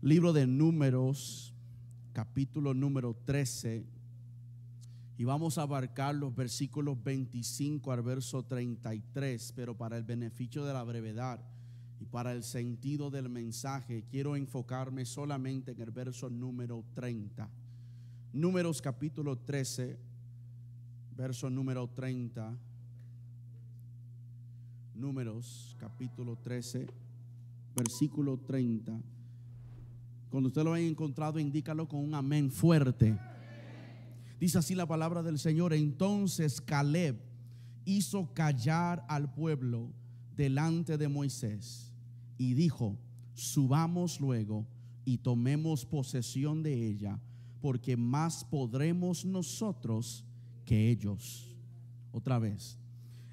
libro de números, capítulo número 13, y vamos a abarcar los versículos 25 al verso 33, pero para el beneficio de la brevedad y para el sentido del mensaje, quiero enfocarme solamente en el verso número 30. Números capítulo 13, verso número 30. Números capítulo 13, versículo 30. Cuando usted lo haya encontrado, indícalo con un amén fuerte. Dice así la palabra del Señor. Entonces Caleb hizo callar al pueblo delante de Moisés y dijo, subamos luego y tomemos posesión de ella, porque más podremos nosotros que ellos. Otra vez.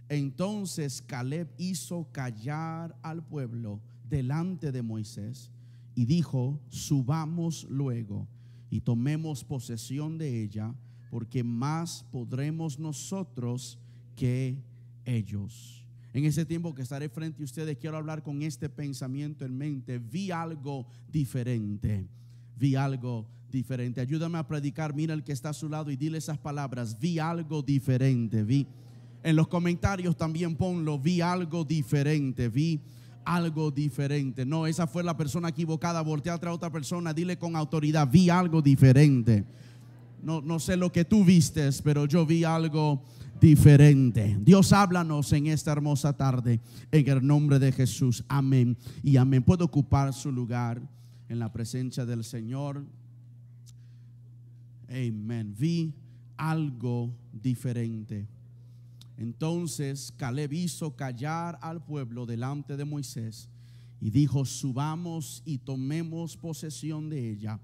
Entonces Caleb hizo callar al pueblo delante de Moisés y dijo, subamos luego y tomemos posesión de ella, porque más podremos nosotros que ellos. En ese tiempo que estaré frente a ustedes, quiero hablar con este pensamiento en mente. Vi algo diferente. Vi algo diferente. Ayúdame a predicar. Mira el que está a su lado y dile esas palabras. Vi algo diferente. Vi. En los comentarios también ponlo. Vi algo diferente. Vi algo diferente. No, esa fue la persona equivocada. Voltea a otra persona. Dile con autoridad. Vi algo diferente. No, no sé lo que tú vistes, pero yo vi algo diferente. Dios háblanos en esta hermosa tarde en el nombre de Jesús. Amén y amén. Puedo ocupar su lugar en la presencia del Señor. Amén. Vi algo diferente. Entonces Caleb hizo callar al pueblo delante de Moisés y dijo, subamos y tomemos posesión de ella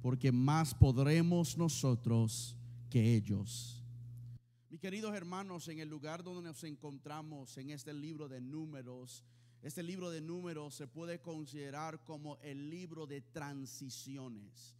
porque más podremos nosotros que ellos. Mis queridos hermanos, en el lugar donde nos encontramos en este libro de números, este libro de números se puede considerar como el libro de transiciones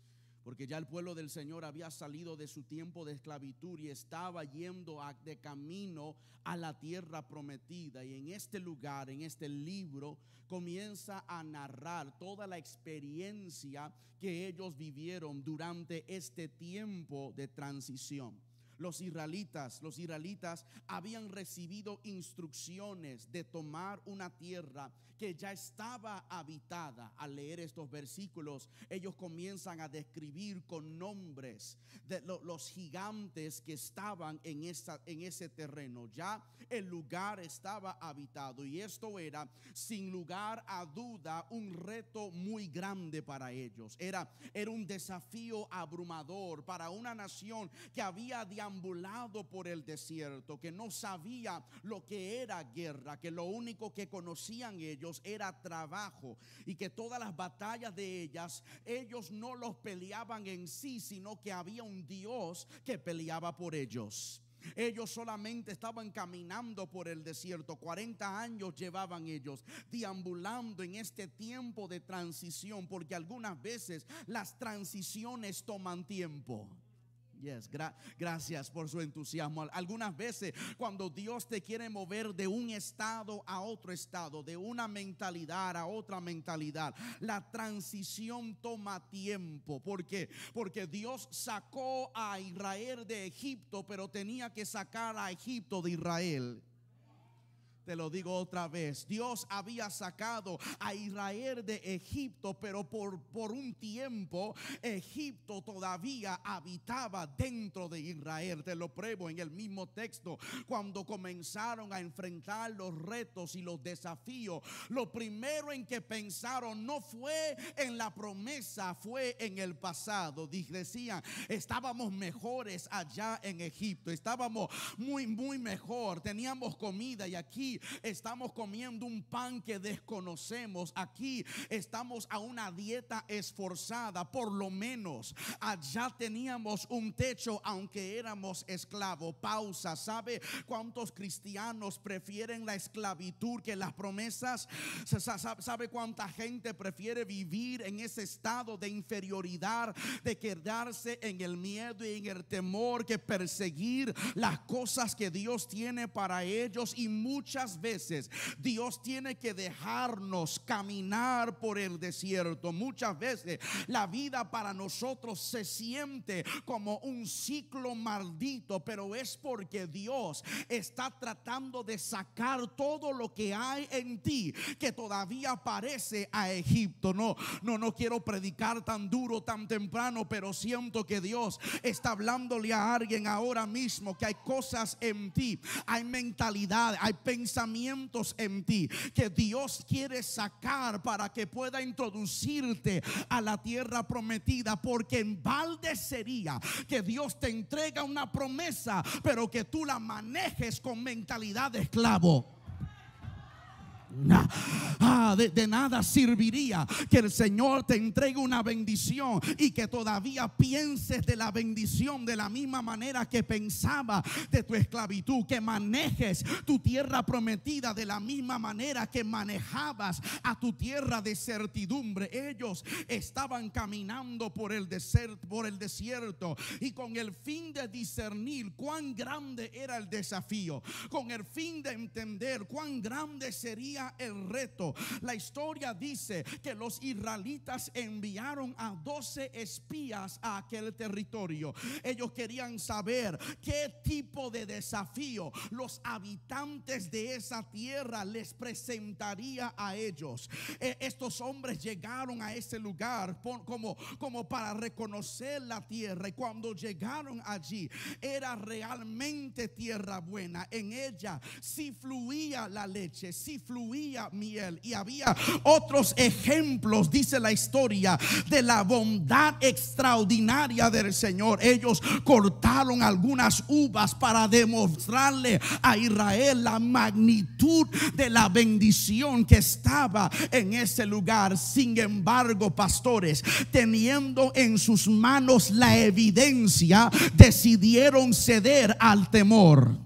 porque ya el pueblo del Señor había salido de su tiempo de esclavitud y estaba yendo de camino a la tierra prometida. Y en este lugar, en este libro, comienza a narrar toda la experiencia que ellos vivieron durante este tiempo de transición los israelitas, los israelitas habían recibido instrucciones de tomar una tierra que ya estaba habitada. Al leer estos versículos, ellos comienzan a describir con nombres de los gigantes que estaban en, esa, en ese terreno. Ya el lugar estaba habitado y esto era, sin lugar a duda, un reto muy grande para ellos. Era, era un desafío abrumador para una nación que había deambulado por el desierto, que no sabía lo que era guerra, que lo único que conocían ellos era trabajo y que todas las batallas de ellas, ellos no los peleaban en sí, sino que había un Dios que peleaba por ellos. Ellos solamente estaban caminando por el desierto. 40 años llevaban ellos deambulando en este tiempo de transición, porque algunas veces las transiciones toman tiempo. Yes, gracias por su entusiasmo. Algunas veces cuando Dios te quiere mover de un estado a otro estado, de una mentalidad a otra mentalidad, la transición toma tiempo. ¿Por qué? Porque Dios sacó a Israel de Egipto, pero tenía que sacar a Egipto de Israel. Te lo digo otra vez. Dios había sacado a Israel de Egipto, pero por, por un tiempo Egipto todavía habitaba dentro de Israel. Te lo pruebo en el mismo texto. Cuando comenzaron a enfrentar los retos y los desafíos, lo primero en que pensaron no fue en la promesa, fue en el pasado. Decían, estábamos mejores allá en Egipto. Estábamos muy, muy mejor. Teníamos comida y aquí estamos comiendo un pan que desconocemos. Aquí estamos a una dieta esforzada. Por lo menos allá teníamos un techo aunque éramos esclavos. Pausa. ¿Sabe cuántos cristianos prefieren la esclavitud que las promesas? ¿Sabe cuánta gente prefiere vivir en ese estado de inferioridad, de quedarse en el miedo y en el temor que perseguir las cosas que Dios tiene para ellos? Y muchas muchas veces Dios tiene que dejarnos caminar por el desierto. Muchas veces la vida para nosotros se siente como un ciclo maldito, pero es porque Dios está tratando de sacar todo lo que hay en ti que todavía parece a Egipto. No, no, no quiero predicar tan duro, tan temprano, pero siento que Dios está hablándole a alguien ahora mismo que hay cosas en ti, hay mentalidad, hay pensamientos en ti que Dios quiere sacar para que pueda introducirte a la tierra prometida, porque en balde sería que Dios te entrega una promesa, pero que tú la manejes con mentalidad de esclavo. Ah, de, nada serviría que el Señor te entregue una bendición y que todavía pienses de la bendición de la misma manera que pensaba de tu esclavitud, que manejes tu tierra prometida de la misma manera que manejabas a tu tierra de certidumbre. Ellos estaban caminando por el desierto, por el desierto y con el fin de discernir cuán grande era el desafío, con el fin de entender cuán grande sería el reto. La historia dice que los israelitas enviaron a 12 espías a aquel territorio. Ellos querían saber qué tipo de desafío los habitantes de esa tierra les presentaría a ellos. Eh, estos hombres llegaron a ese lugar como, como para reconocer la tierra y cuando llegaron allí era realmente tierra buena. En ella si fluía la leche, si fluía miel. Y había otros ejemplos, dice la historia, de la bondad extraordinaria del Señor. Ellos cortaron algunas uvas para demostrarle a Israel la magnitud de la bendición que estaba en ese lugar. Sin embargo, pastores, teniendo en sus manos la evidencia, decidieron ceder al temor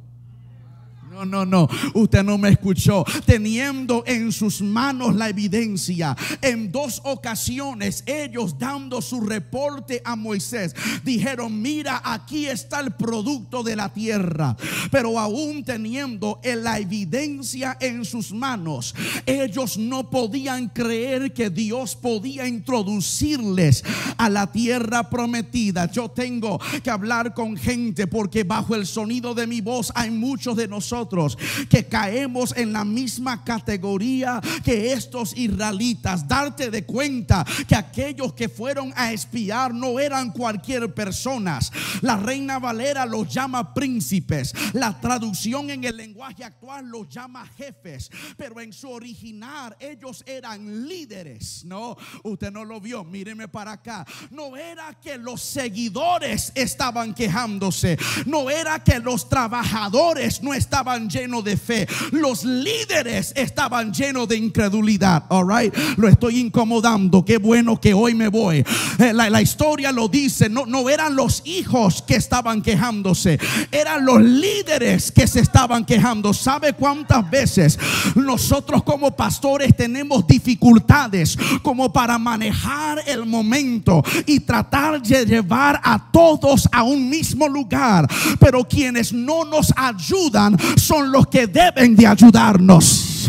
no, no, Usted no me escuchó. Teniendo en sus manos la evidencia. En dos ocasiones ellos dando su reporte a Moisés. Dijeron, mira, aquí está el producto de la tierra. Pero aún teniendo la evidencia en sus manos, ellos no podían creer que Dios podía introducirles a la tierra prometida. Yo tengo que hablar con gente porque bajo el sonido de mi voz hay muchos de nosotros que caemos en la misma categoría que estos israelitas. Darte de cuenta que aquellos que fueron a espiar no eran cualquier personas. La reina Valera los llama príncipes. La traducción en el lenguaje actual los llama jefes. Pero en su original ellos eran líderes. No, usted no lo vio. Míreme para acá. No era que los seguidores estaban quejándose. No era que los trabajadores no estaban llenos de fe. Los líderes estaban llenos de incredulidad. All right. Lo estoy incomodando. Qué bueno que hoy me voy. Eh, la, historia lo dice. No, no eran los hijos que estaban quejándose. Eran los líderes que se estaban quejando. ¿Sabe cuántas veces nosotros como pastores tenemos dificultades como para manejar el momento y tratar de llevar a todos a un mismo lugar? Pero quienes no nos ayudan son los que deben de ayudarnos.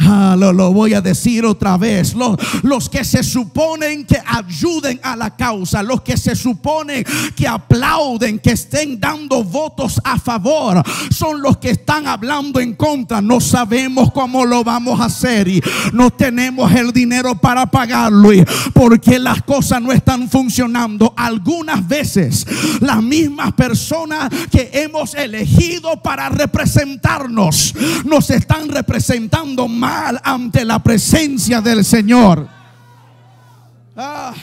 Ah, ah, lo, voy a decir otra vez. Los, los que se suponen que ayuden a la causa, los que se suponen que aplauden, que estén dando votos a favor, son los que están hablando en contra. No sabemos cómo lo vamos a hacer y no tenemos el dinero para pagarlo y porque las cosas no están funcionando. Algunas veces las mismas personas que hemos elegido para representarnos nos están representando mal ante la presencia del Señor. Ah,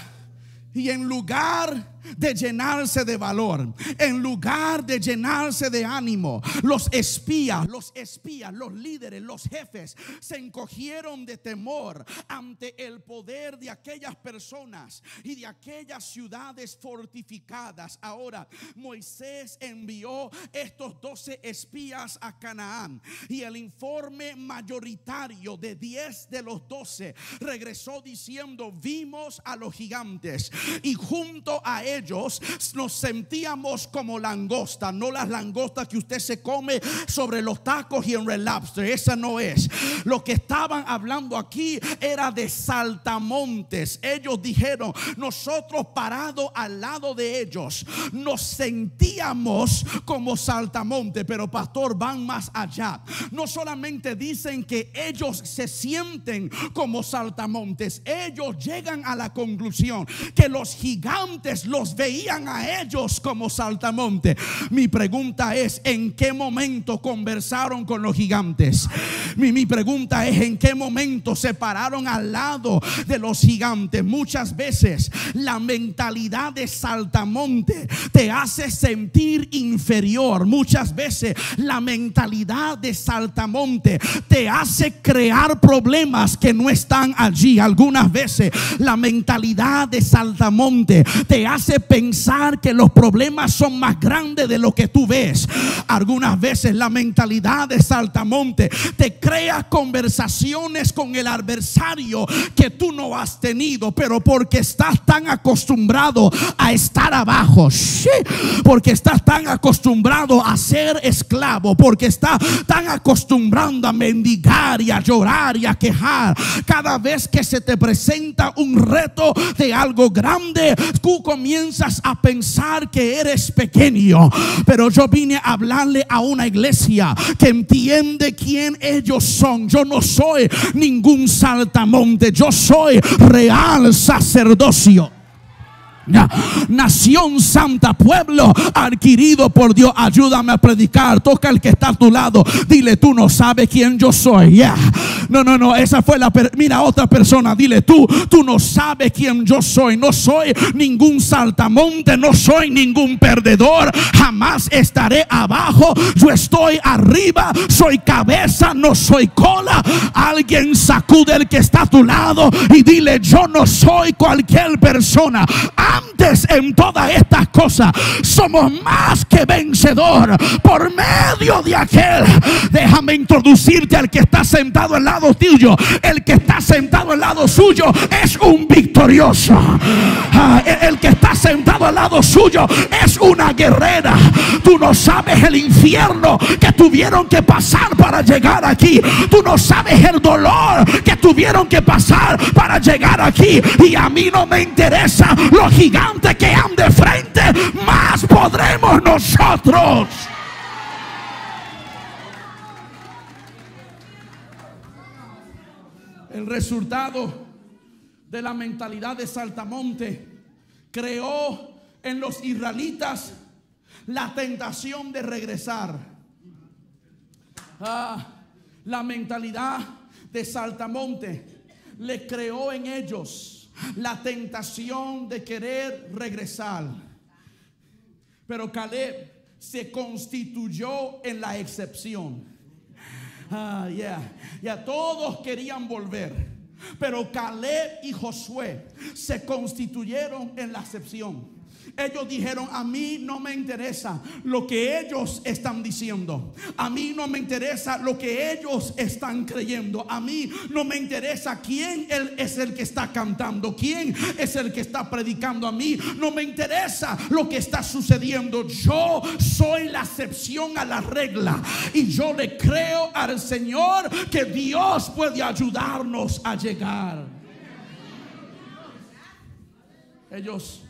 y en lugar de llenarse de valor, en lugar de llenarse de ánimo, los espías, los espías, los líderes, los jefes se encogieron de temor ante el poder de aquellas personas y de aquellas ciudades fortificadas. Ahora, Moisés envió estos doce espías a Canaán y el informe mayoritario de 10 de los doce regresó diciendo, vimos a los gigantes y junto a él ellos, nos sentíamos como langosta, no las langostas que usted se come sobre los tacos y en Red Lobster. Esa no es. Lo que estaban hablando aquí era de saltamontes. Ellos dijeron, nosotros parados al lado de ellos, nos sentíamos como saltamonte, pero pastor, van más allá. No solamente dicen que ellos se sienten como saltamontes, ellos llegan a la conclusión que los gigantes los veían a ellos como saltamonte. Mi pregunta es, ¿en qué momento conversaron con los gigantes? Mi, mi pregunta es, ¿en qué momento se pararon al lado de los gigantes? Muchas veces la mentalidad de saltamonte te hace sentir inferior. Muchas veces la mentalidad de saltamonte te hace crear problemas que no están allí. Algunas veces la mentalidad de saltamonte te hace pensar que los problemas son más grandes de lo que tú ves. Algunas veces la mentalidad de saltamonte te crea conversaciones con el adversario que tú no has tenido, pero porque estás tan acostumbrado a estar abajo, porque estás tan acostumbrado a ser esclavo, porque estás tan acostumbrado a mendigar y a llorar y a quejar. Cada vez que se te presenta un reto de algo grande, tú comienzas a pensar que eres pequeño. Pero yo vine a hablarle a una iglesia que entiende quién ellos son. Yo no soy ningún saltamonte, yo soy real sacerdocio. Nación santa, pueblo adquirido por Dios. Ayúdame a predicar. Toca el que está a tu lado. Dile, tú no sabes quién yo soy. No, no, no. Esa fue la. Mira, otra persona. Dile, tú, tú no sabes quién yo soy. No soy ningún saltamonte. No soy ningún perdedor. Jamás estaré abajo. Yo estoy arriba. Soy cabeza, no soy cola. Alguien sacude el que está a tu lado y dile, yo no soy cualquier persona antes en todas estas cosas somos más que vencedor por medio de aquel. Déjame introducirte al que está sentado al lado tuyo. El que está sentado al lado suyo es un victorioso. Ah, el que está sentado al lado suyo es una guerrera. Tú no sabes el infierno que tuvieron que pasar para llegar aquí. Tú no sabes el dolor que tuvieron que pasar para llegar aquí. Y a mí no me interesa lo gigante que ande frente, más podremos nosotros. El resultado de la mentalidad de Saltamonte creó en los israelitas la tentación de regresar. Ah, la mentalidad de Saltamonte le creó en ellos la tentación de querer regresar. Pero Caleb se constituyó en la excepción. Ah, ya, todos querían volver. Pero Caleb y Josué se constituyeron en la excepción. Ellos dijeron, a mí no me interesa lo que ellos están diciendo. A mí no me interesa lo que ellos están creyendo. A mí no me interesa quién es el que está cantando, quién es el que está predicando. A mí no me interesa lo que está sucediendo. Yo soy la excepción a la regla. Y yo le creo al Señor que Dios puede ayudarnos a llegar. Ellos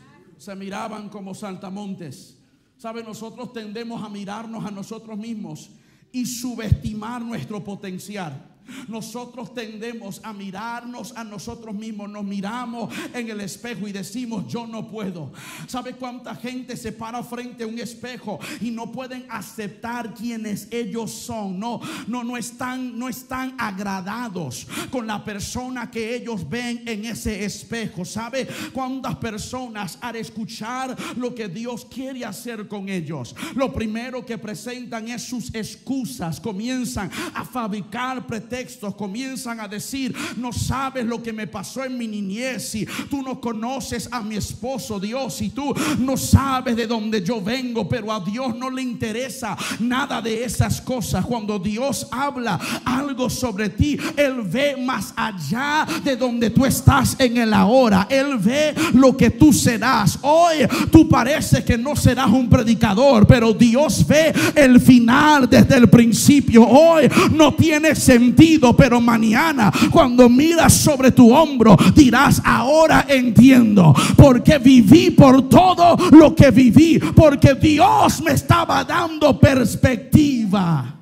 se miraban como saltamontes. ¿Sabe? Nosotros tendemos a mirarnos a nosotros mismos y subestimar nuestro potencial. Nosotros tendemos a mirarnos a nosotros mismos, nos miramos en el espejo y decimos, yo no puedo. ¿Sabe cuánta gente se para frente a un espejo y no pueden aceptar quienes ellos son? No, no, no están, no están agradados con la persona que ellos ven en ese espejo. ¿Sabe cuántas personas al escuchar lo que Dios quiere hacer con ellos, lo primero que presentan es sus excusas, comienzan a fabricar pretextos textos comienzan a decir, no sabes lo que me pasó en mi niñez y tú no conoces a mi esposo Dios y tú no sabes de dónde yo vengo, pero a Dios no le interesa nada de esas cosas. Cuando Dios habla algo sobre ti, Él ve más allá de donde tú estás en el ahora. Él ve lo que tú serás. Hoy tú parece que no serás un predicador, pero Dios ve el final desde el principio. Hoy no tiene sentido, pero mañana cuando miras sobre tu hombro dirás, ahora entiendo porque viví por todo lo que viví, porque Dios me estaba dando perspectiva.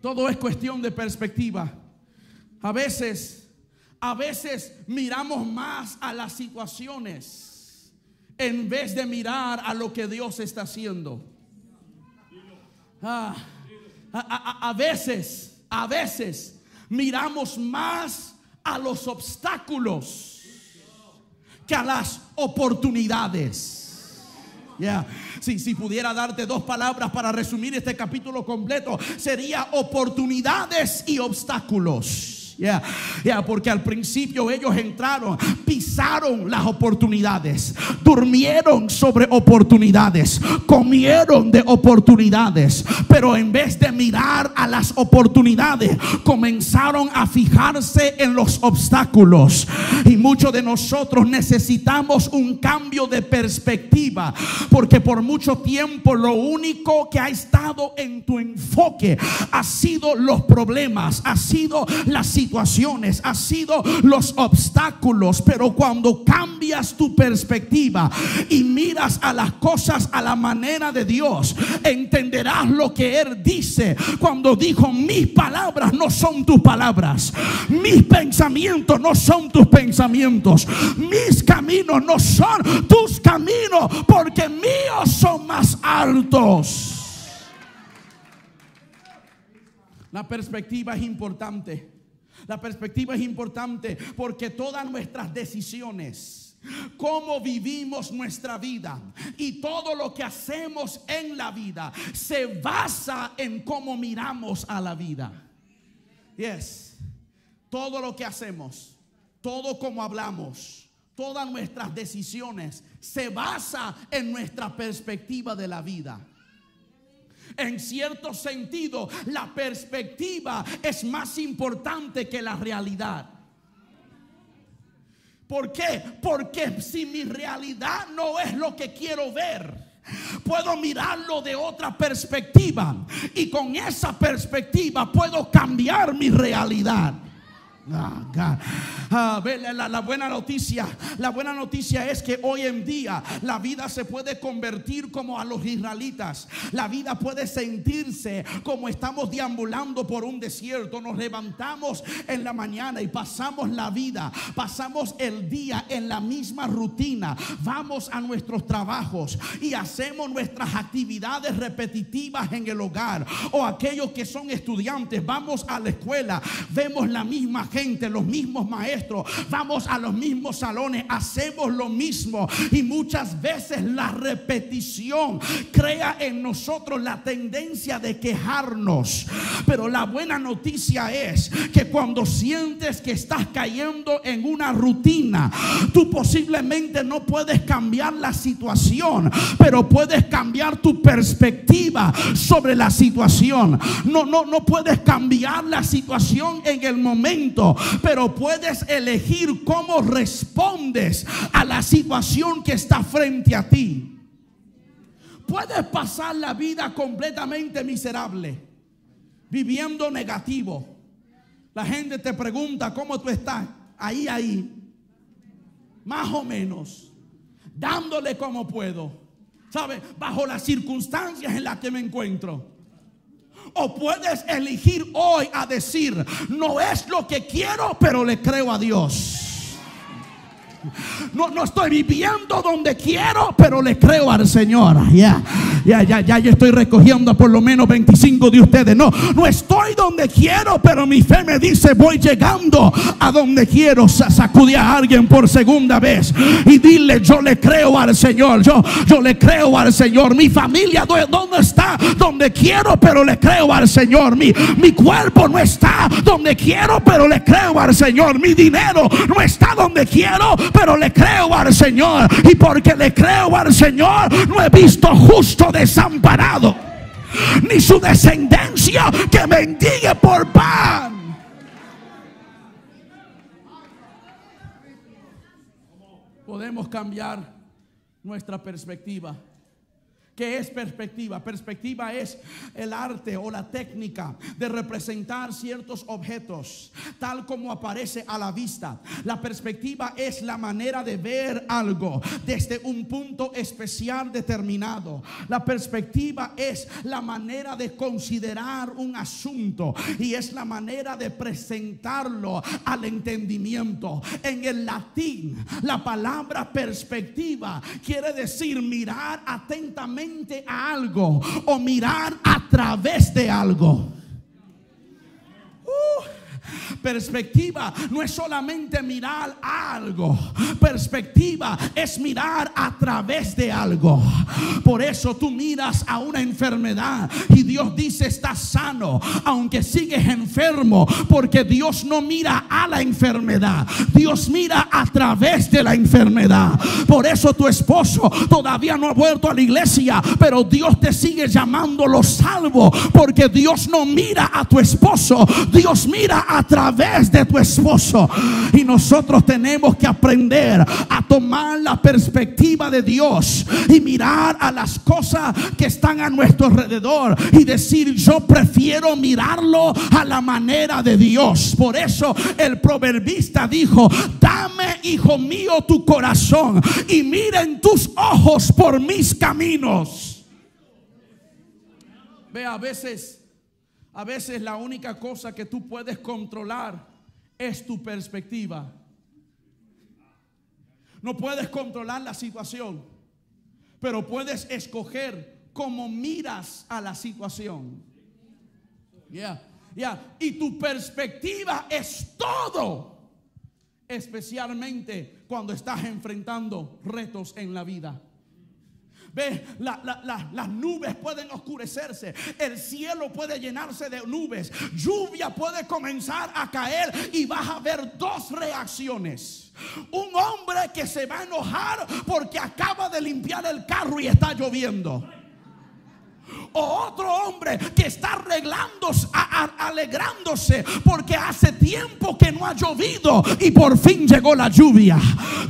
Todo es cuestión de perspectiva. A veces, a veces miramos más a las situaciones en vez de mirar a lo que Dios está haciendo. Ah, a, veces, a veces miramos más a los obstáculos que a las oportunidades. Si, si pudiera darte dos palabras para resumir este capítulo completo, sería oportunidades y obstáculos. Ya, ya, porque al principio ellos entraron, pisaron las oportunidades, durmieron sobre oportunidades, comieron de oportunidades, pero en vez de mirar a las oportunidades, comenzaron a fijarse en los obstáculos. Y muchos de nosotros necesitamos un cambio de perspectiva, porque por mucho tiempo lo único que ha estado en tu enfoque ha sido los problemas, ha sido la situación situaciones, ha sido los obstáculos, pero cuando cambias tu perspectiva y miras a las cosas a la manera de Dios, entenderás lo que Él dice cuando dijo, mis palabras no son tus palabras, mis pensamientos no son tus pensamientos, mis caminos no son tus caminos, porque míos son más altos. La perspectiva es importante. La perspectiva es importante porque todas nuestras decisiones, cómo vivimos nuestra vida y todo lo que hacemos en la vida se basa en cómo miramos a la vida. Yes. Todo lo que hacemos, todo como hablamos, todas nuestras decisiones se basa en nuestra perspectiva de la vida. En cierto sentido, la perspectiva es más importante que la realidad. ¿Por qué? Porque si mi realidad no es lo que quiero ver, puedo mirarlo de otra perspectiva y con esa perspectiva puedo cambiar mi realidad. Ah, ah, la, buena noticia, la buena noticia es que hoy en día la vida se puede convertir como a los israelitas. La vida puede sentirse como estamos deambulando por un desierto. Nos levantamos en la mañana y pasamos la vida, pasamos el día en la misma rutina. Vamos a nuestros trabajos y hacemos nuestras actividades repetitivas en el hogar. O aquellos que son estudiantes, vamos a la escuela, vemos la misma gente los mismos maestros, vamos a los mismos salones, hacemos lo mismo. Y muchas veces la repetición crea en nosotros la tendencia de quejarnos. Pero la buena noticia es que cuando sientes que estás cayendo en una rutina, tú posiblemente no puedes cambiar la situación, pero puedes cambiar tu perspectiva sobre la situación. No, no, no puedes cambiar la situación en el momento pero puedes elegir cómo respondes a la situación que está frente a ti. Puedes pasar la vida completamente miserable, viviendo negativo. La gente te pregunta cómo tú estás. Ahí, ahí. Más o menos. Dándole como puedo. ¿Sabe? Bajo las circunstancias en las que me encuentro. O puedes elegir hoy a decir, no es lo que quiero, pero le creo a Dios. No, no estoy viviendo donde quiero, pero le creo al Señor. Ya, ya, ya, ya estoy recogiendo por lo menos 25 de ustedes. No, no estoy donde quiero, pero mi fe me dice voy llegando a donde quiero. Sacudir a alguien por segunda vez y dile yo le creo al Señor. Yo, yo le creo al Señor. Mi familia, ¿dónde está? Donde quiero, pero le creo al Señor. Mi, mi cuerpo no está donde quiero, pero le creo al Señor. Mi dinero no está donde quiero, pero le creo al Señor. Y porque le creo al Señor, no he visto justo desamparado, ni su descendencia que mendigue por pan. Podemos cambiar nuestra perspectiva. ¿Qué es perspectiva? Perspectiva es el arte o la técnica de representar ciertos objetos tal como aparece a la vista. La perspectiva es la manera de ver algo desde un punto especial determinado. La perspectiva es la manera de considerar un asunto y es la manera de presentarlo al entendimiento. En el latín, la palabra perspectiva quiere decir mirar atentamente a algo o mirar a través de algo. Uh. Perspectiva no es solamente mirar algo. Perspectiva es mirar a través de algo. Por eso tú miras a una enfermedad y Dios dice estás sano, aunque sigues enfermo, porque Dios no mira a la enfermedad. Dios mira a través de la enfermedad. Por eso tu esposo todavía no ha vuelto a la iglesia, pero Dios te sigue llamando lo salvo, porque Dios no mira a tu esposo, Dios mira a través de tu esposo. Y nosotros tenemos que aprender a tomar la perspectiva de Dios y mirar a las cosas que están a nuestro alrededor y decir, yo prefiero mirarlo a la manera de Dios. Por eso el proverbista dijo, dame, hijo mío, tu corazón y miren tus ojos por mis caminos. Ve, a veces a veces la única cosa que tú puedes controlar es tu perspectiva. No puedes controlar la situación, pero puedes escoger cómo miras a la situación. Ya, ya. Y tu perspectiva es todo, especialmente cuando estás enfrentando retos en la vida. Ve, las nubes pueden oscurecerse, el cielo puede llenarse de nubes, lluvia puede comenzar a caer y vas a ver dos reacciones. Un hombre que se va a enojar porque acaba de limpiar el carro y está lloviendo o otro hombre que está arreglándose, alegrándose porque hace tiempo que no ha llovido y por fin llegó la lluvia.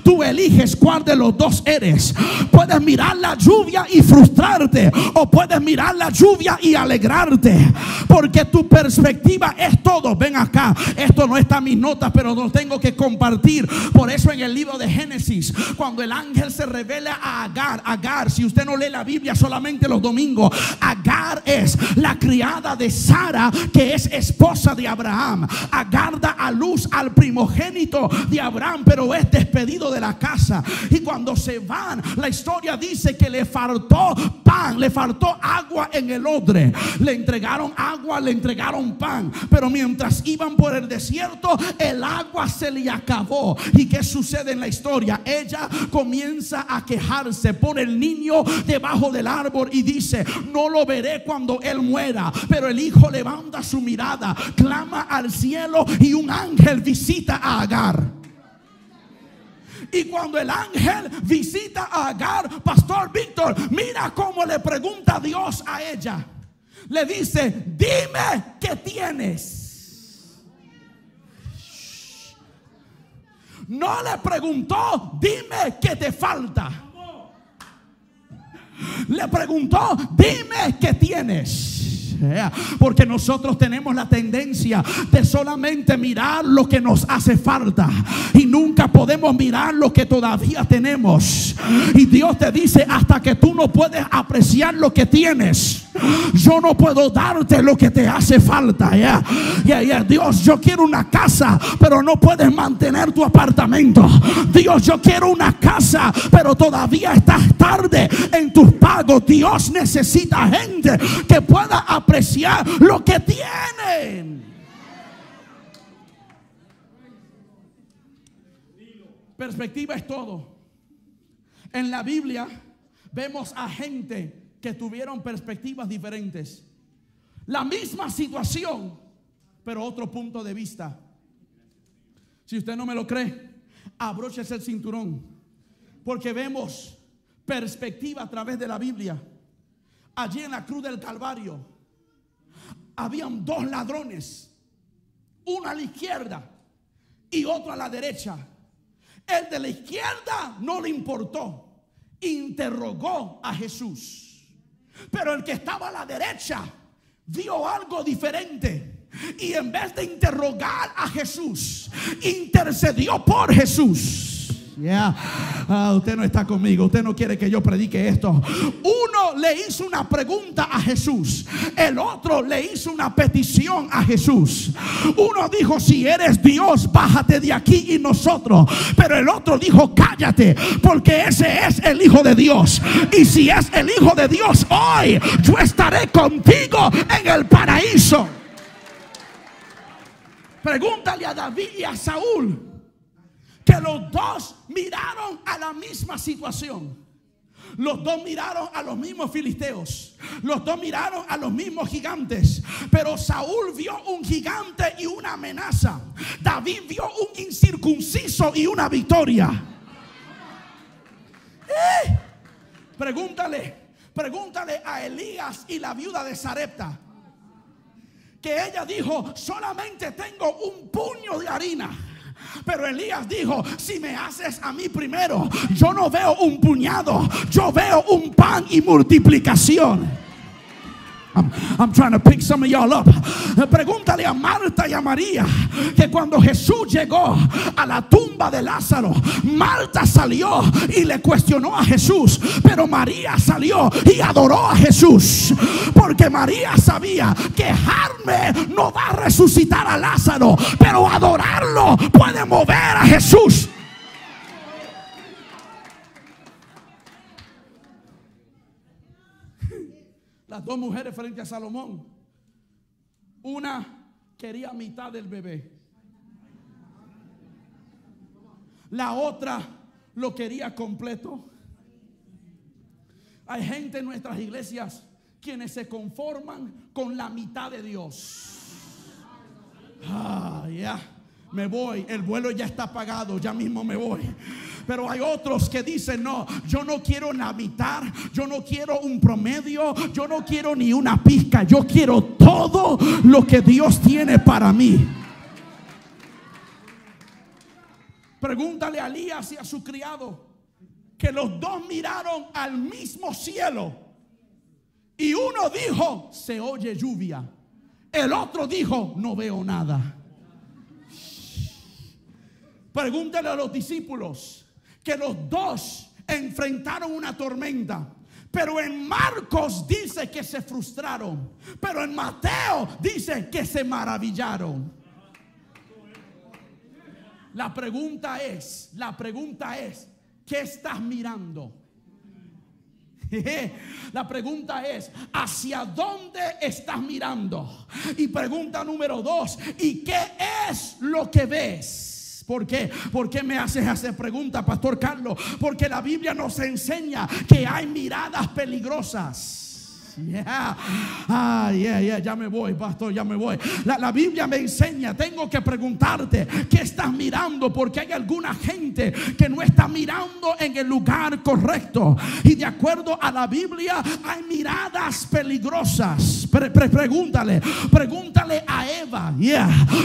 Tú eliges cuál de los dos eres. Puedes mirar la lluvia y frustrarte o puedes mirar la lluvia y alegrarte porque tu perspectiva es todo. Ven acá, esto no está en mis notas, pero lo tengo que compartir. Por eso en el libro de Génesis, cuando el ángel se revela a Agar, Agar, si usted no lee la Biblia solamente los domingos, Agar es la criada de Sara, que es esposa de Abraham. Agar da a luz al primogénito de Abraham, pero es despedido de la casa. Y cuando se van, la historia dice que le faltó pan, le faltó agua en el odre. Le entregaron agua, le entregaron pan. Pero mientras iban por el desierto, el agua se le acabó. ¿Y qué sucede en la historia? Ella comienza a quejarse, por el niño debajo del árbol y dice, no lo veré cuando él muera. Pero el hijo levanta su mirada, clama al cielo y un ángel visita a Agar. Y cuando el ángel visita a Agar, Pastor Víctor, mira cómo le pregunta Dios a ella. Le dice, dime qué tienes. No le preguntó, dime qué te falta le preguntó, dime qué tienes. Porque nosotros tenemos la tendencia de solamente mirar lo que nos hace falta y nunca podemos mirar lo que todavía tenemos. Y Dios te dice hasta que tú no puedes apreciar lo que tienes yo no puedo darte lo que te hace falta. Ya, ya, ya. Dios, yo quiero una casa, pero no puedes mantener tu apartamento. Dios, yo quiero una casa, pero todavía estás tarde en tus pagos. Dios necesita gente que pueda apreciar lo que tienen. Perspectiva es todo. En la Biblia vemos a gente tuvieron perspectivas diferentes. La misma situación, pero otro punto de vista. Si usted no me lo cree, abróchese el cinturón, porque vemos perspectiva a través de la Biblia. Allí en la cruz del Calvario habían dos ladrones, uno a la izquierda y otro a la derecha. El de la izquierda no le importó, interrogó a Jesús. Pero el que estaba a la derecha vio algo diferente. Y en vez de interrogar a Jesús, intercedió por Jesús. Ya, ah, usted no está conmigo, usted no quiere que yo predique esto. Uno le hizo una pregunta a Jesús, el otro le hizo una petición a Jesús. Uno dijo, si eres Dios, bájate de aquí y nosotros. Pero el otro dijo, cállate, porque ese es el Hijo de Dios. Y si es el Hijo de Dios, hoy yo estaré contigo en el paraíso. Pregúntale a David y a Saúl que los dos miraron a la misma situación. Los dos miraron a los mismos filisteos. Los dos miraron a los mismos gigantes. Pero Saúl vio un gigante y una amenaza. David vio un incircunciso y una victoria. Eh, pregúntale, pregúntale a Elías y la viuda de Sarepta. Que ella dijo, solamente tengo un puño de harina pero Elías dijo, si me haces a mí primero, yo no veo un puñado, yo veo un pan y multiplicación. I'm, trying to pick some of y'all up. Pregúntale a Marta y a María que cuando Jesús llegó a la tumba de Lázaro, Marta salió y le cuestionó a Jesús, pero María salió y adoró a Jesús, porque María sabía que Jarme no va a resucitar a Lázaro, pero adorarlo puede mover a Jesús. Las dos mujeres frente a Salomón. Una quería mitad del bebé. La otra lo quería completo. Hay gente en nuestras iglesias quienes se conforman con la mitad de Dios. Ah, ya, me voy, el vuelo ya está pagado, ya mismo me voy. Pero hay otros que dicen, no, yo no quiero la yo no quiero un promedio, yo no quiero ni una pizca, yo quiero todo lo que Dios tiene para mí. Pregúntale a Elías y a su criado que los dos miraron al mismo cielo y uno dijo, se oye lluvia. El otro dijo, no veo nada. Pregúntale a los discípulos que los dos enfrentaron una tormenta. Pero en Marcos dice que se frustraron. Pero en Mateo dice que se maravillaron. La pregunta es, la pregunta es, ¿qué estás mirando? La pregunta es, ¿hacia dónde estás mirando? Y pregunta número dos, ¿y qué es lo que ves? ¿Por qué? ¿Por qué me haces hacer pregunta, Pastor Carlos? Porque la Biblia nos enseña que hay miradas peligrosas. Yeah. Ah, yeah, yeah, ya me voy, pastor, ya me voy. La, la, Biblia me enseña, tengo que preguntarte, ¿qué estás mirando? Porque hay alguna gente que no está mirando en el lugar correcto. Y de acuerdo a la Biblia, hay miradas peligrosas. pregúntale, pregúntale a Eva,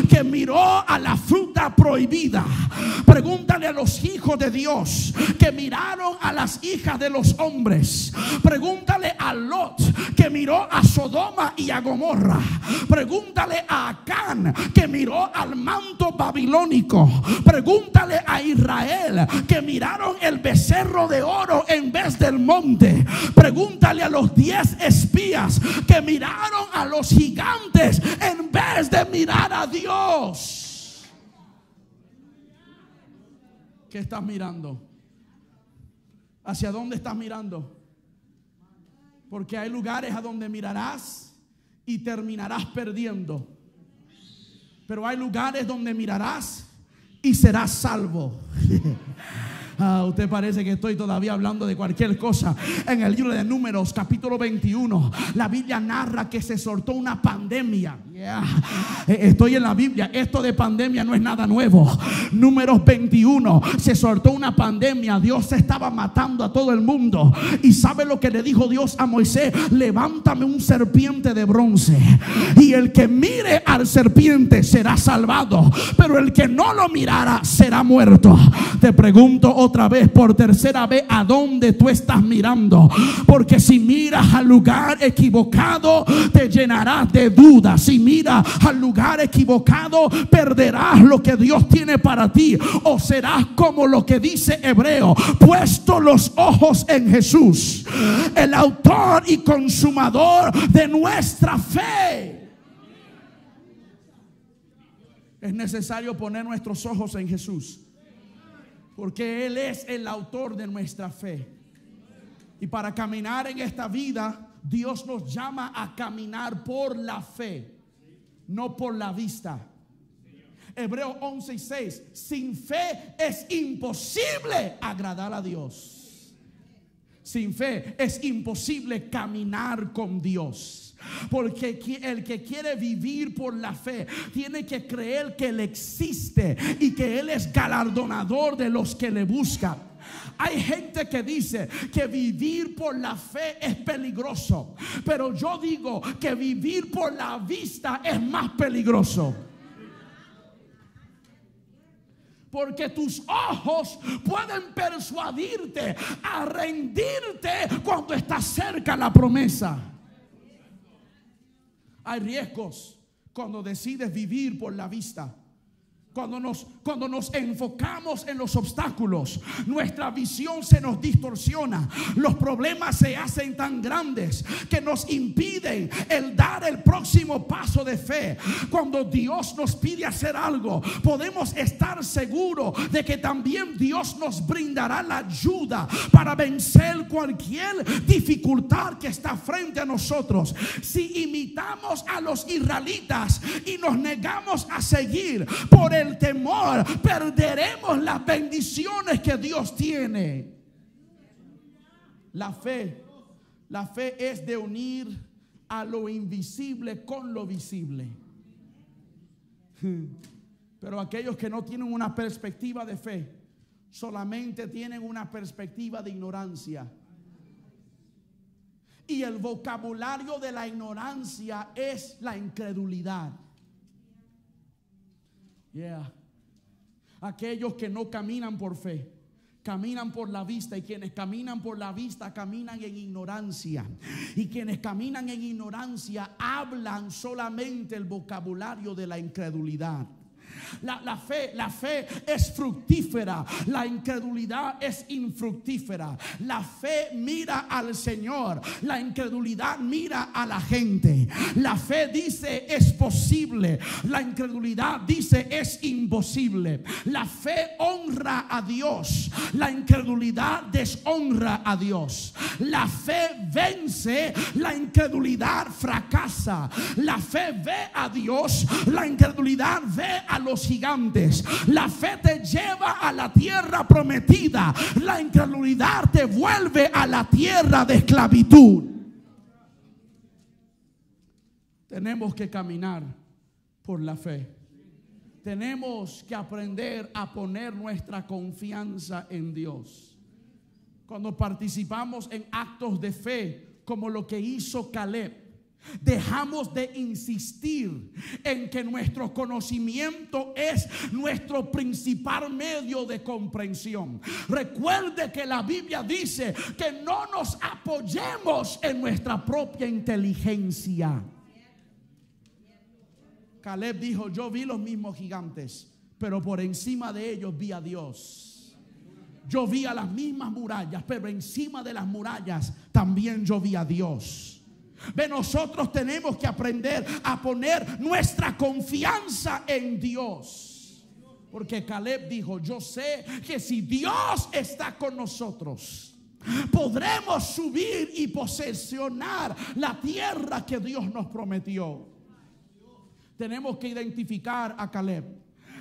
que miró a la fruta prohibida. Pregúntale a los hijos de Dios que miraron a las hijas de los hombres. Pregúntale a Lot que miró a Sodoma y a Gomorra. Pregúntale a Acán que miró al manto babilónico. Pregúntale a Israel que miraron el becerro de oro en vez del monte. Pregúntale a los diez espías que miraron a los gigantes en vez de mirar a Dios. ¿Qué estás mirando? ¿Hacia dónde estás mirando? Porque hay lugares a donde mirarás y terminarás perdiendo. Pero hay lugares donde mirarás y serás salvo. Ah, usted parece que estoy todavía hablando de cualquier cosa. En el libro de Números, capítulo 21, la Biblia narra que se soltó una pandemia. Eh, estoy en la Biblia. Esto de pandemia no es nada nuevo. Números 21, se soltó una pandemia. Dios estaba matando a todo el mundo. Y sabe lo que le dijo Dios a Moisés: Levántame un serpiente de bronce. Y el que mire al serpiente será salvado. Pero el que no lo mirara será muerto. Te pregunto otra vez, por tercera vez, a dónde tú estás mirando. Porque si miras al lugar equivocado, te llenarás de dudas. Si miras al lugar equivocado, perderás lo que Dios tiene para ti. O serás como lo que dice Hebreo, puesto los ojos en Jesús, el autor y consumador de nuestra fe. Es necesario poner nuestros ojos en Jesús. Porque Él es el autor de nuestra fe. Y para caminar en esta vida, Dios nos llama a caminar por la fe, no por la vista. Hebreo 11 y 6. Sin fe es imposible agradar a Dios. Sin fe es imposible caminar con Dios. Porque el que quiere vivir por la fe tiene que creer que Él existe y que Él es galardonador de los que le buscan. Hay gente que dice que vivir por la fe es peligroso, pero yo digo que vivir por la vista es más peligroso. Porque tus ojos pueden persuadirte a rendirte cuando está cerca la promesa. Hay riesgos cuando decides vivir por la vista. Cuando nos, cuando nos enfocamos en los obstáculos, nuestra visión se nos distorsiona. Los problemas se hacen tan grandes que nos impiden el dar el próximo paso de fe. Cuando Dios nos pide hacer algo, podemos estar seguros de que también Dios nos brindará la ayuda para vencer cualquier dificultad que está frente a nosotros. Si imitamos a los israelitas y nos negamos a seguir por el el temor, perderemos las bendiciones que Dios tiene. La fe, la fe es de unir a lo invisible con lo visible. Pero aquellos que no tienen una perspectiva de fe, solamente tienen una perspectiva de ignorancia. Y el vocabulario de la ignorancia es la incredulidad. Yeah. Aquellos que no caminan por fe, caminan por la vista y quienes caminan por la vista caminan en ignorancia. Y quienes caminan en ignorancia hablan solamente el vocabulario de la incredulidad. La, fe, la fe es fructífera, la incredulidad es infructífera. La fe mira al Señor, la incredulidad mira a la gente. La fe dice es posible, la incredulidad dice es imposible. La fe honra a Dios, la incredulidad deshonra a Dios. La fe vence, la incredulidad fracasa. La fe ve a Dios, la incredulidad ve los gigantes. La fe te lleva a la tierra prometida. La incredulidad te vuelve a la tierra de esclavitud. Tenemos que caminar por la fe. Tenemos que aprender a poner nuestra confianza en Dios. Cuando participamos en actos de fe, como lo que hizo Caleb, Dejamos de insistir en que nuestro conocimiento es nuestro principal medio de comprensión. Recuerde que la Biblia dice que no nos apoyemos en nuestra propia inteligencia. Caleb dijo, yo vi los mismos gigantes, pero por encima de ellos vi a Dios. Yo vi a las mismas murallas, pero encima de las murallas también yo vi a Dios. Ve, nosotros tenemos que aprender a poner nuestra confianza en Dios. Porque Caleb dijo, yo sé que si Dios está con nosotros, podremos subir y posesionar la tierra que Dios nos prometió. Tenemos que identificar a Caleb.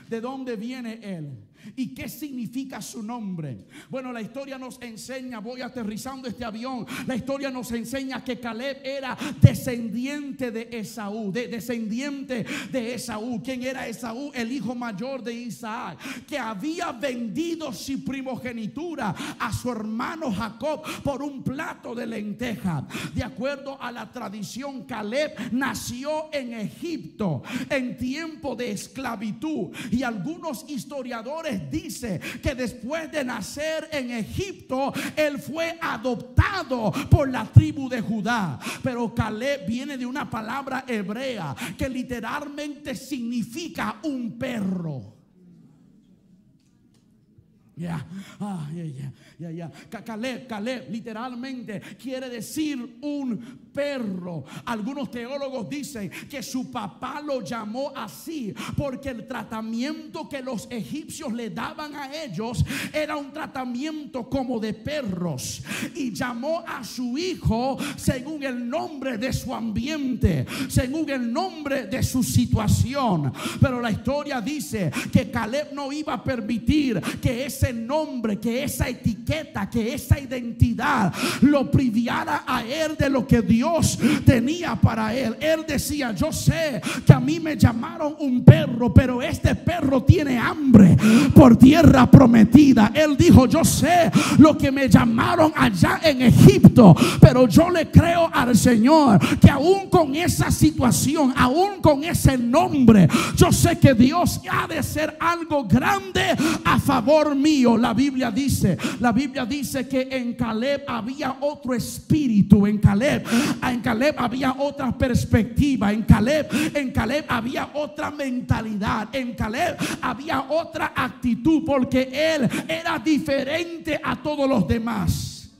¿De dónde viene él? ¿Y qué significa su nombre? Bueno, la historia nos enseña, voy aterrizando este avión, la historia nos enseña que Caleb era descendiente de Esaú, de, descendiente de Esaú. ¿Quién era Esaú? El hijo mayor de Isaac, que había vendido su primogenitura a su hermano Jacob por un plato de lenteja. De acuerdo a la tradición, Caleb nació en Egipto en tiempo de esclavitud y algunos historiadores dice que después de nacer en Egipto, él fue adoptado por la tribu de Judá. Pero Caleb viene de una palabra hebrea que literalmente significa un perro. Ya, ah, ya, ya, Caleb, Caleb, literalmente quiere decir un perro. Algunos teólogos dicen que su papá lo llamó así porque el tratamiento que los egipcios le daban a ellos era un tratamiento como de perros. Y llamó a su hijo según el nombre de su ambiente, según el nombre de su situación. Pero la historia dice que Caleb no iba a permitir que ese nombre, que esa etiqueta, que esa identidad lo priviara a él de lo que Dios Dios tenía para él. Él decía, yo sé que a mí me llamaron un perro, pero este perro tiene hambre por tierra prometida. Él dijo, yo sé lo que me llamaron allá en Egipto, pero yo le creo al Señor que aún con esa situación, aún con ese nombre, yo sé que Dios ha de ser algo grande a favor mío. La Biblia dice, la Biblia dice que en Caleb había otro espíritu, en Caleb en Caleb había otra perspectiva. En Caleb, en Caleb había otra mentalidad. En Caleb había otra actitud porque él era diferente a todos los demás.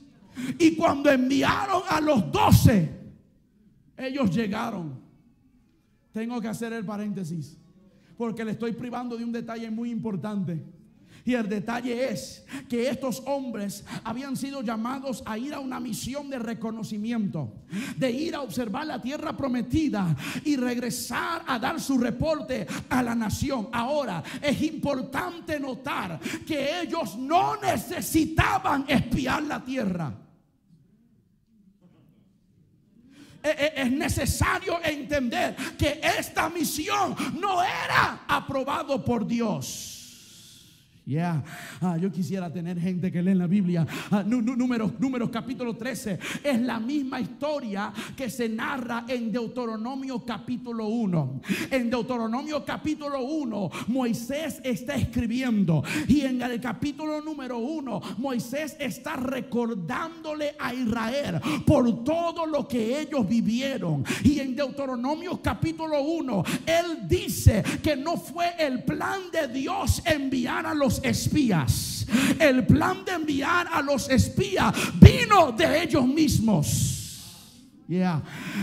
Y cuando enviaron a los doce, ellos llegaron. Tengo que hacer el paréntesis porque le estoy privando de un detalle muy importante. Y el detalle es que estos hombres habían sido llamados a ir a una misión de reconocimiento, de ir a observar la tierra prometida y regresar a dar su reporte a la nación. Ahora, es importante notar que ellos no necesitaban espiar la tierra. E, e, es necesario entender que esta misión no era aprobado por Dios. Ya, ah, yo quisiera tener gente que lee la Biblia. Ah, números, números capítulo 13. Es la misma historia que se narra en Deuteronomio capítulo 1. En Deuteronomio capítulo 1, Moisés está escribiendo. Y en el capítulo número 1, Moisés está recordándole a Israel por todo lo que ellos vivieron. Y en Deuteronomio capítulo 1, él dice que no fue el plan de Dios enviar a los espías. El plan de enviar a los espías vino de ellos mismos. Ya,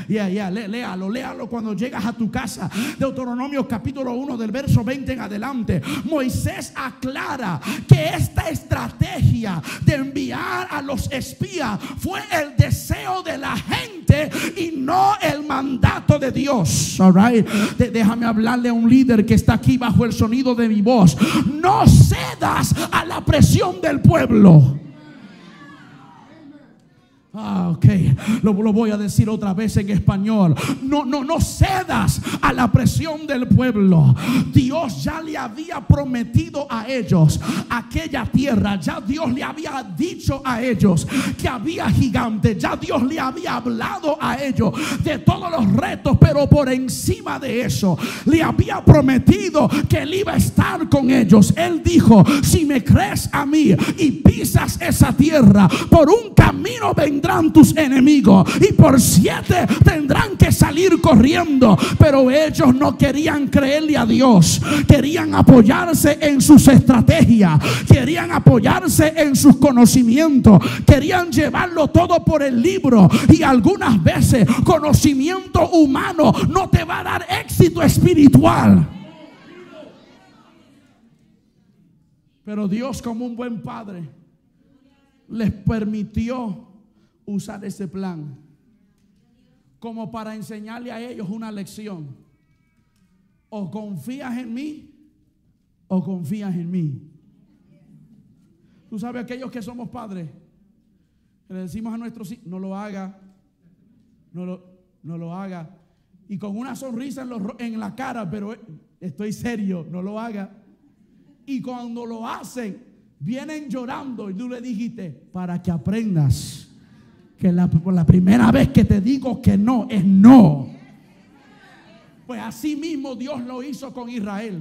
ya, ya, léalo, léalo cuando llegas a tu casa. Deuteronomio capítulo 1 del verso 20 en adelante. Moisés aclara que esta estrategia de enviar a los espías fue el deseo de la gente y no el mandato de Dios. All right. déjame hablarle a un líder que está aquí bajo el sonido de mi voz. No cedas a la presión del pueblo. Ah, ok, lo, voy a decir otra vez en español. No, no, no cedas a la presión del pueblo. Dios ya le había prometido a ellos aquella tierra. Ya Dios le había dicho a ellos que había gigantes. Ya Dios le había hablado a ellos de todos los retos. Pero por encima de eso, le había prometido que él iba a estar con ellos. Él dijo: Si me crees a mí y pisas esa tierra por un camino vendrá tus enemigos y por siete tendrán que salir corriendo. Pero ellos no querían creerle a Dios, querían apoyarse en sus estrategias, querían apoyarse en sus conocimientos, querían llevarlo todo por el libro y algunas veces conocimiento humano no te va a dar éxito espiritual. Pero Dios como un buen padre les permitió usar ese plan como para enseñarle a ellos una lección. O confías en mí o confías en mí. Tú sabes, aquellos que somos padres, le decimos a nuestros hijos, no lo haga, no lo, no lo haga. Y con una sonrisa en, en la cara, pero estoy serio, no lo haga. Y cuando lo hacen, vienen llorando y tú le dijiste, para que aprendas que la, la primera vez que te digo que no es no. Pues así mismo Dios lo hizo con Israel.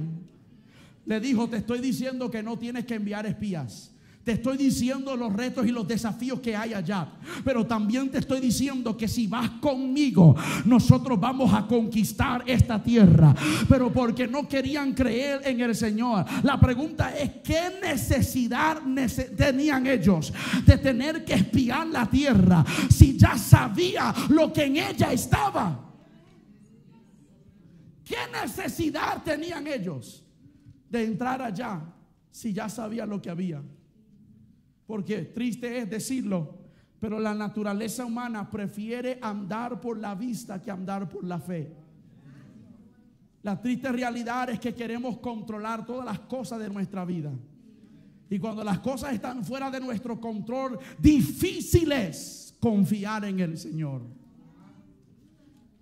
Le dijo, te estoy diciendo que no tienes que enviar espías. Te estoy diciendo los retos y los desafíos que hay allá. Pero también te estoy diciendo que si vas conmigo, nosotros vamos a conquistar esta tierra. Pero porque no querían creer en el Señor. La pregunta es, ¿qué necesidad tenían ellos de tener que espiar la tierra si ya sabía lo que en ella estaba? ¿Qué necesidad tenían ellos de entrar allá si ya sabía lo que había? Porque triste es decirlo, pero la naturaleza humana prefiere andar por la vista que andar por la fe. La triste realidad es que queremos controlar todas las cosas de nuestra vida. Y cuando las cosas están fuera de nuestro control, difícil es confiar en el Señor.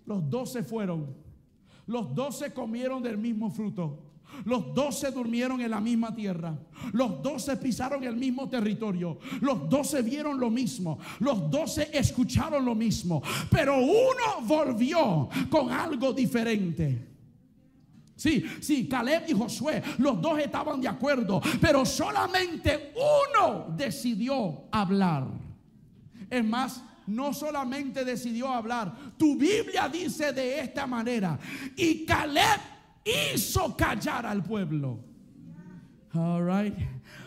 Los doce fueron. Los doce comieron del mismo fruto. Los doce durmieron en la misma tierra. Los doce pisaron el mismo territorio. Los doce vieron lo mismo. Los doce escucharon lo mismo. Pero uno volvió con algo diferente. Sí, sí, Caleb y Josué, los dos estaban de acuerdo, pero solamente uno decidió hablar. Es más, no solamente decidió hablar, tu Biblia dice de esta manera, y Caleb hizo callar al pueblo. All right.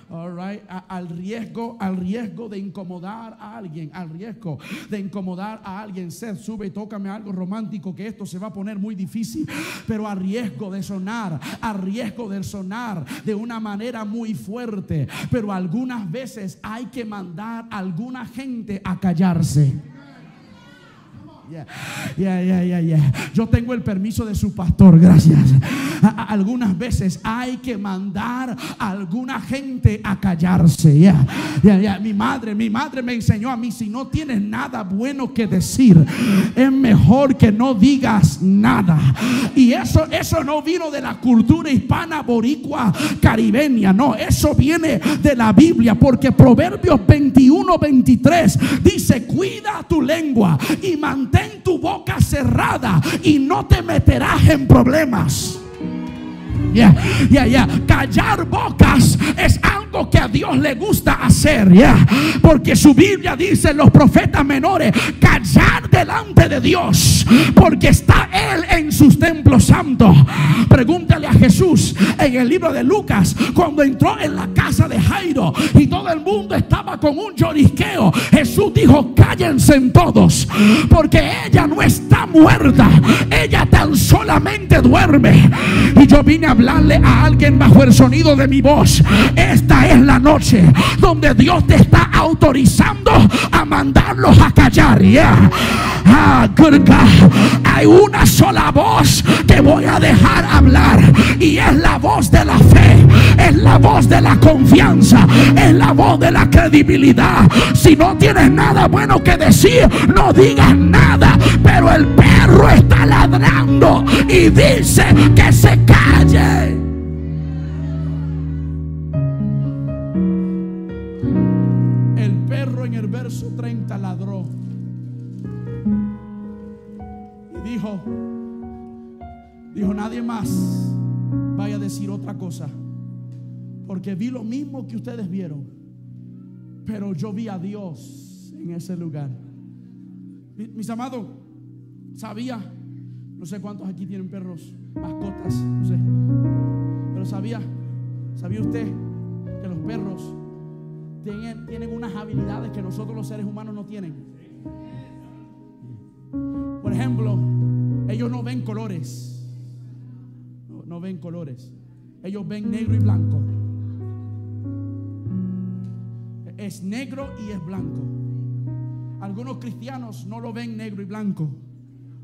All right. al riesgo, al riesgo de incomodar a alguien, al riesgo de incomodar a alguien. Seth, sube y tócame algo romántico que esto se va a poner muy difícil, pero a riesgo de sonar, a riesgo de sonar de una manera muy fuerte. Pero algunas veces hay que mandar a alguna gente a callarse. Yo tengo el permiso de su pastor, gracias. algunas veces hay que mandar a alguna gente a callarse. Mi madre, mi madre me enseñó a mí, si no tienes nada bueno que decir, es mejor que no digas nada. Y eso, eso no vino de la cultura hispana, boricua, caribeña, no, eso viene de la Biblia, porque Proverbios 21, 23 dice, cuida tu lengua y mantén en tu boca cerrada y no te meterás en problemas. Callar bocas es algo que a Dios le gusta hacer, ya. Porque su Biblia dice los profetas menores, callar delante de Dios, porque está Él en sus templos santos. Pregúntale a Jesús en el libro de Lucas, cuando entró en la casa de Jairo y todo el mundo estaba con un llorisqueo. Jesús dijo, cállense todos, porque ella no está muerta, ella tan solamente duerme. Y yo vine a hablarle a alguien bajo el sonido de mi voz. Esta es la noche donde Dios te está autorizando a mandarlos a callar. Ah, Hay una sola voz que voy a dejar hablar y es la voz de la fe. Es la voz de la confianza, es la voz de la credibilidad. Si no tienes nada bueno que decir, no digas nada. Pero el perro está ladrando y dice que se calle. El perro en el verso 30 ladró y dijo, dijo nadie más vaya a decir otra cosa, porque vi lo mismo que ustedes vieron, pero yo vi a Dios en ese lugar. Mi- Mis amados, sabía, no sé cuántos aquí tienen perros, mascotas, no sé, pero sabía, sabía usted que los perros tienen, tienen unas habilidades que nosotros los seres humanos no tienen. Por ejemplo, ellos no ven colores. No ven colores. Ellos ven negro y blanco. Es negro y es blanco. Algunos cristianos no lo ven negro y blanco.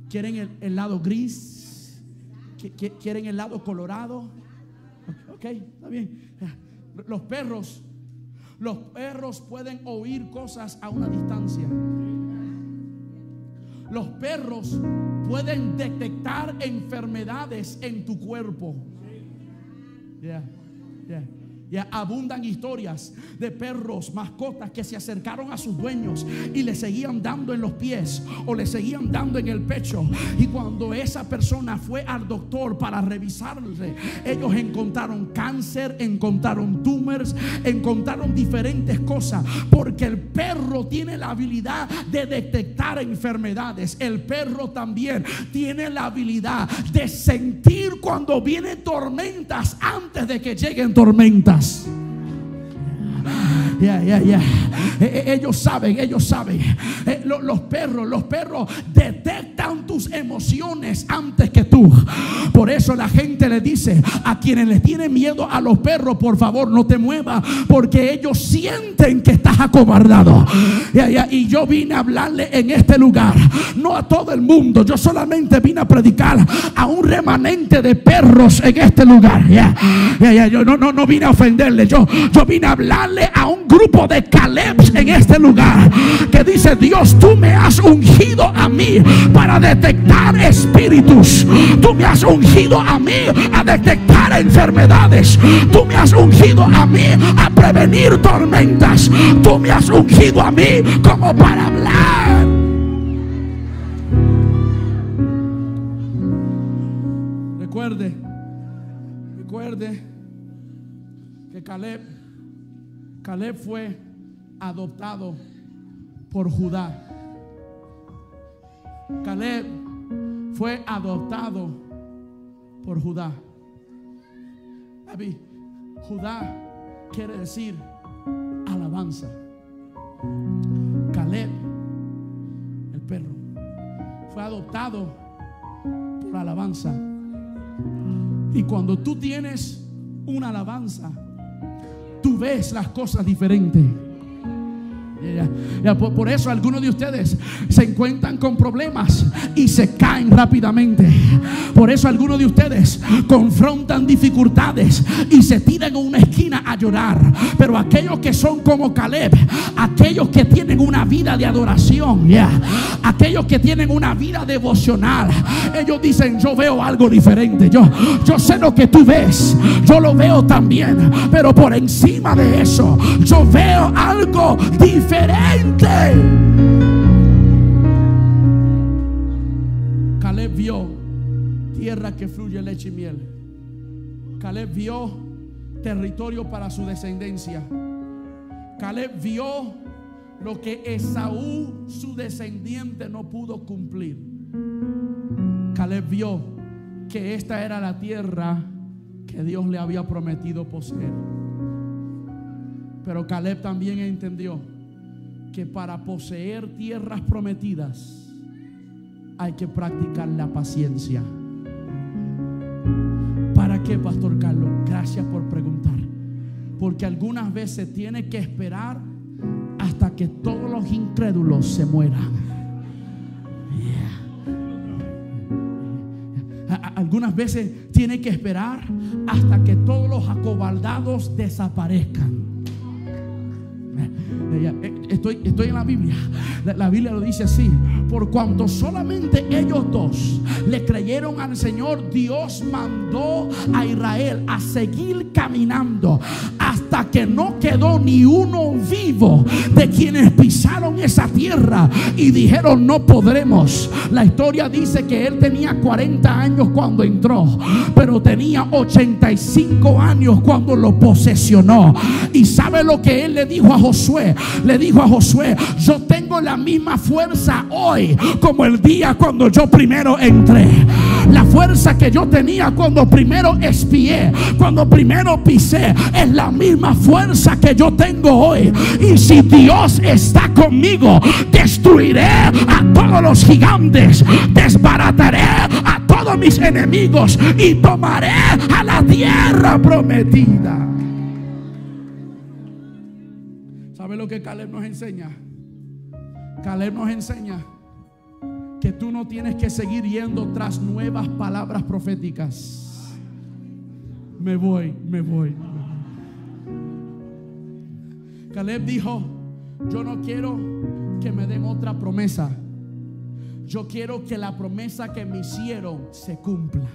Quieren el, el lado gris. qui- qui- Quieren el lado colorado. Ok, está bien. Los perros los perros pueden oír cosas a una distancia. Los perros pueden detectar enfermedades en tu cuerpo. Yeah, yeah. Ya abundan historias de perros, mascotas que se acercaron a sus dueños y le seguían dando en los pies o le seguían dando en el pecho. Y cuando esa persona fue al doctor para revisarle, ellos encontraron cáncer, encontraron tumores, encontraron diferentes cosas. Porque el perro tiene la habilidad de detectar enfermedades. El perro también tiene la habilidad de sentir cuando vienen tormentas antes de que lleguen tormentas. Ya, ya, ya. Eh, eh, Ellos saben, ellos saben. Eh, lo- los perros, los perros detectan tus emociones antes que tú. Por eso la gente le dice a quienes les tienen miedo a los perros, por favor no te muevas, porque ellos sienten que estás acobardado. Ya, ya. Y yo vine a hablarle en este lugar, no a todo el mundo. Yo solamente vine a predicar a un remanente de perros en este lugar. Ya. Yo no, no, no vine a ofenderle. Yo, yo vine a hablarle a un grupo de Calebs en este lugar que dice: Dios, tú me has ungido a mí para detectar espíritus. Tú me has ungido a mí a detectar enfermedades. Tú me has ungido a mí a prevenir tormentas. Tú me has ungido a mí como para hablar. Recuerde, recuerde que Caleb, Caleb fue adoptado por Judá. Caleb fue adoptado por Judá. David, Judá quiere decir alabanza. Caleb, el perro, fue adoptado por alabanza. Y cuando tú tienes una alabanza, tú ves las cosas diferentes. Por, eso algunos de ustedes se encuentran con problemas y se caen rápidamente. Por eso algunos de ustedes confrontan dificultades y se tiran en una esquina a llorar. Pero aquellos que son como Caleb, aquellos que tienen una vida de adoración, aquellos que tienen una vida devocional, ellos dicen, yo veo algo diferente. Yo, yo sé lo que tú ves, yo lo veo también. Pero por encima de eso, yo veo algo diferente. Caleb vio tierra que fluye leche y miel. Caleb vio territorio para su descendencia. Caleb vio lo que Esaú, su descendiente, no pudo cumplir. Caleb vio que esta era la tierra que Dios le había prometido poseer. Pero Caleb también entendió que para poseer tierras prometidas hay que practicar la paciencia. ¿Para qué, Pastor Carlos? Gracias por preguntar. Porque algunas veces tiene que esperar hasta que todos los incrédulos se mueran. Algunas veces tiene que esperar hasta que todos los acobaldados desaparezcan. Estoy, estoy en la Biblia. La, Biblia lo dice así. Por cuanto solamente ellos dos le creyeron al Señor, Dios mandó a Israel a seguir caminando hasta que no quedó ni uno vivo de quienes pisaron esa tierra y dijeron no podremos. La historia dice que él tenía 40 años cuando entró, pero tenía 85 años cuando lo posesionó. Y sabe lo que él le dijo a Josué le dijo a Josué, yo tengo la misma fuerza hoy como el día cuando yo primero entré. La fuerza que yo tenía cuando primero espié, cuando primero pisé, es la misma fuerza que yo tengo hoy. Y si Dios está conmigo, destruiré a todos los gigantes, desbarataré a todos mis enemigos y tomaré a la tierra prometida. lo que Caleb nos enseña? Caleb nos enseña que tú no tienes que seguir yendo tras nuevas palabras proféticas. Me voy, me voy. Caleb dijo, yo no quiero que me den otra promesa. Yo quiero que la promesa que me hicieron se cumpla.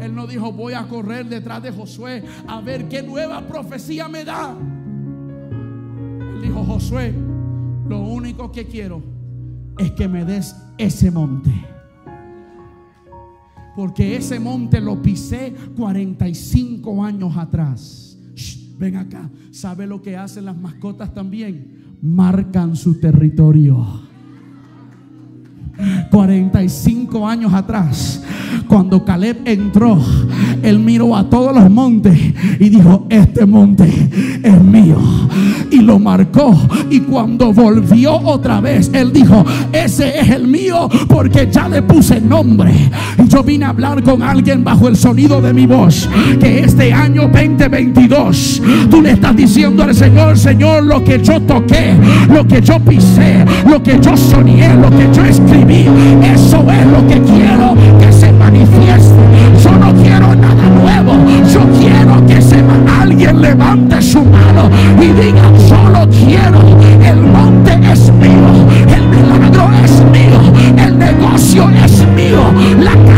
Él no dijo, voy a correr detrás de Josué a ver qué nueva profecía me da. Él dijo, Josué, lo único que quiero es que me des ese monte. Porque ese monte lo pisé 45 años atrás. ven acá, ¿sabe lo que hacen las mascotas también? Marcan su territorio. 45 años atrás, cuando Caleb entró, él miró a todos los montes y dijo, este monte es mío. Y lo marcó. Y cuando volvió otra vez, él dijo, ese es el mío porque ya le puse nombre. Y yo vine a hablar con alguien bajo el sonido de mi voz, que este año 2022, tú le estás diciendo al Señor, Señor, lo que yo toqué, lo que yo pisé, lo que yo soñé, lo que yo escribí eso es lo que quiero que alguien levante su mano y diga, solo quiero, el monte es mío, el milagro es mío, el negocio es mío, la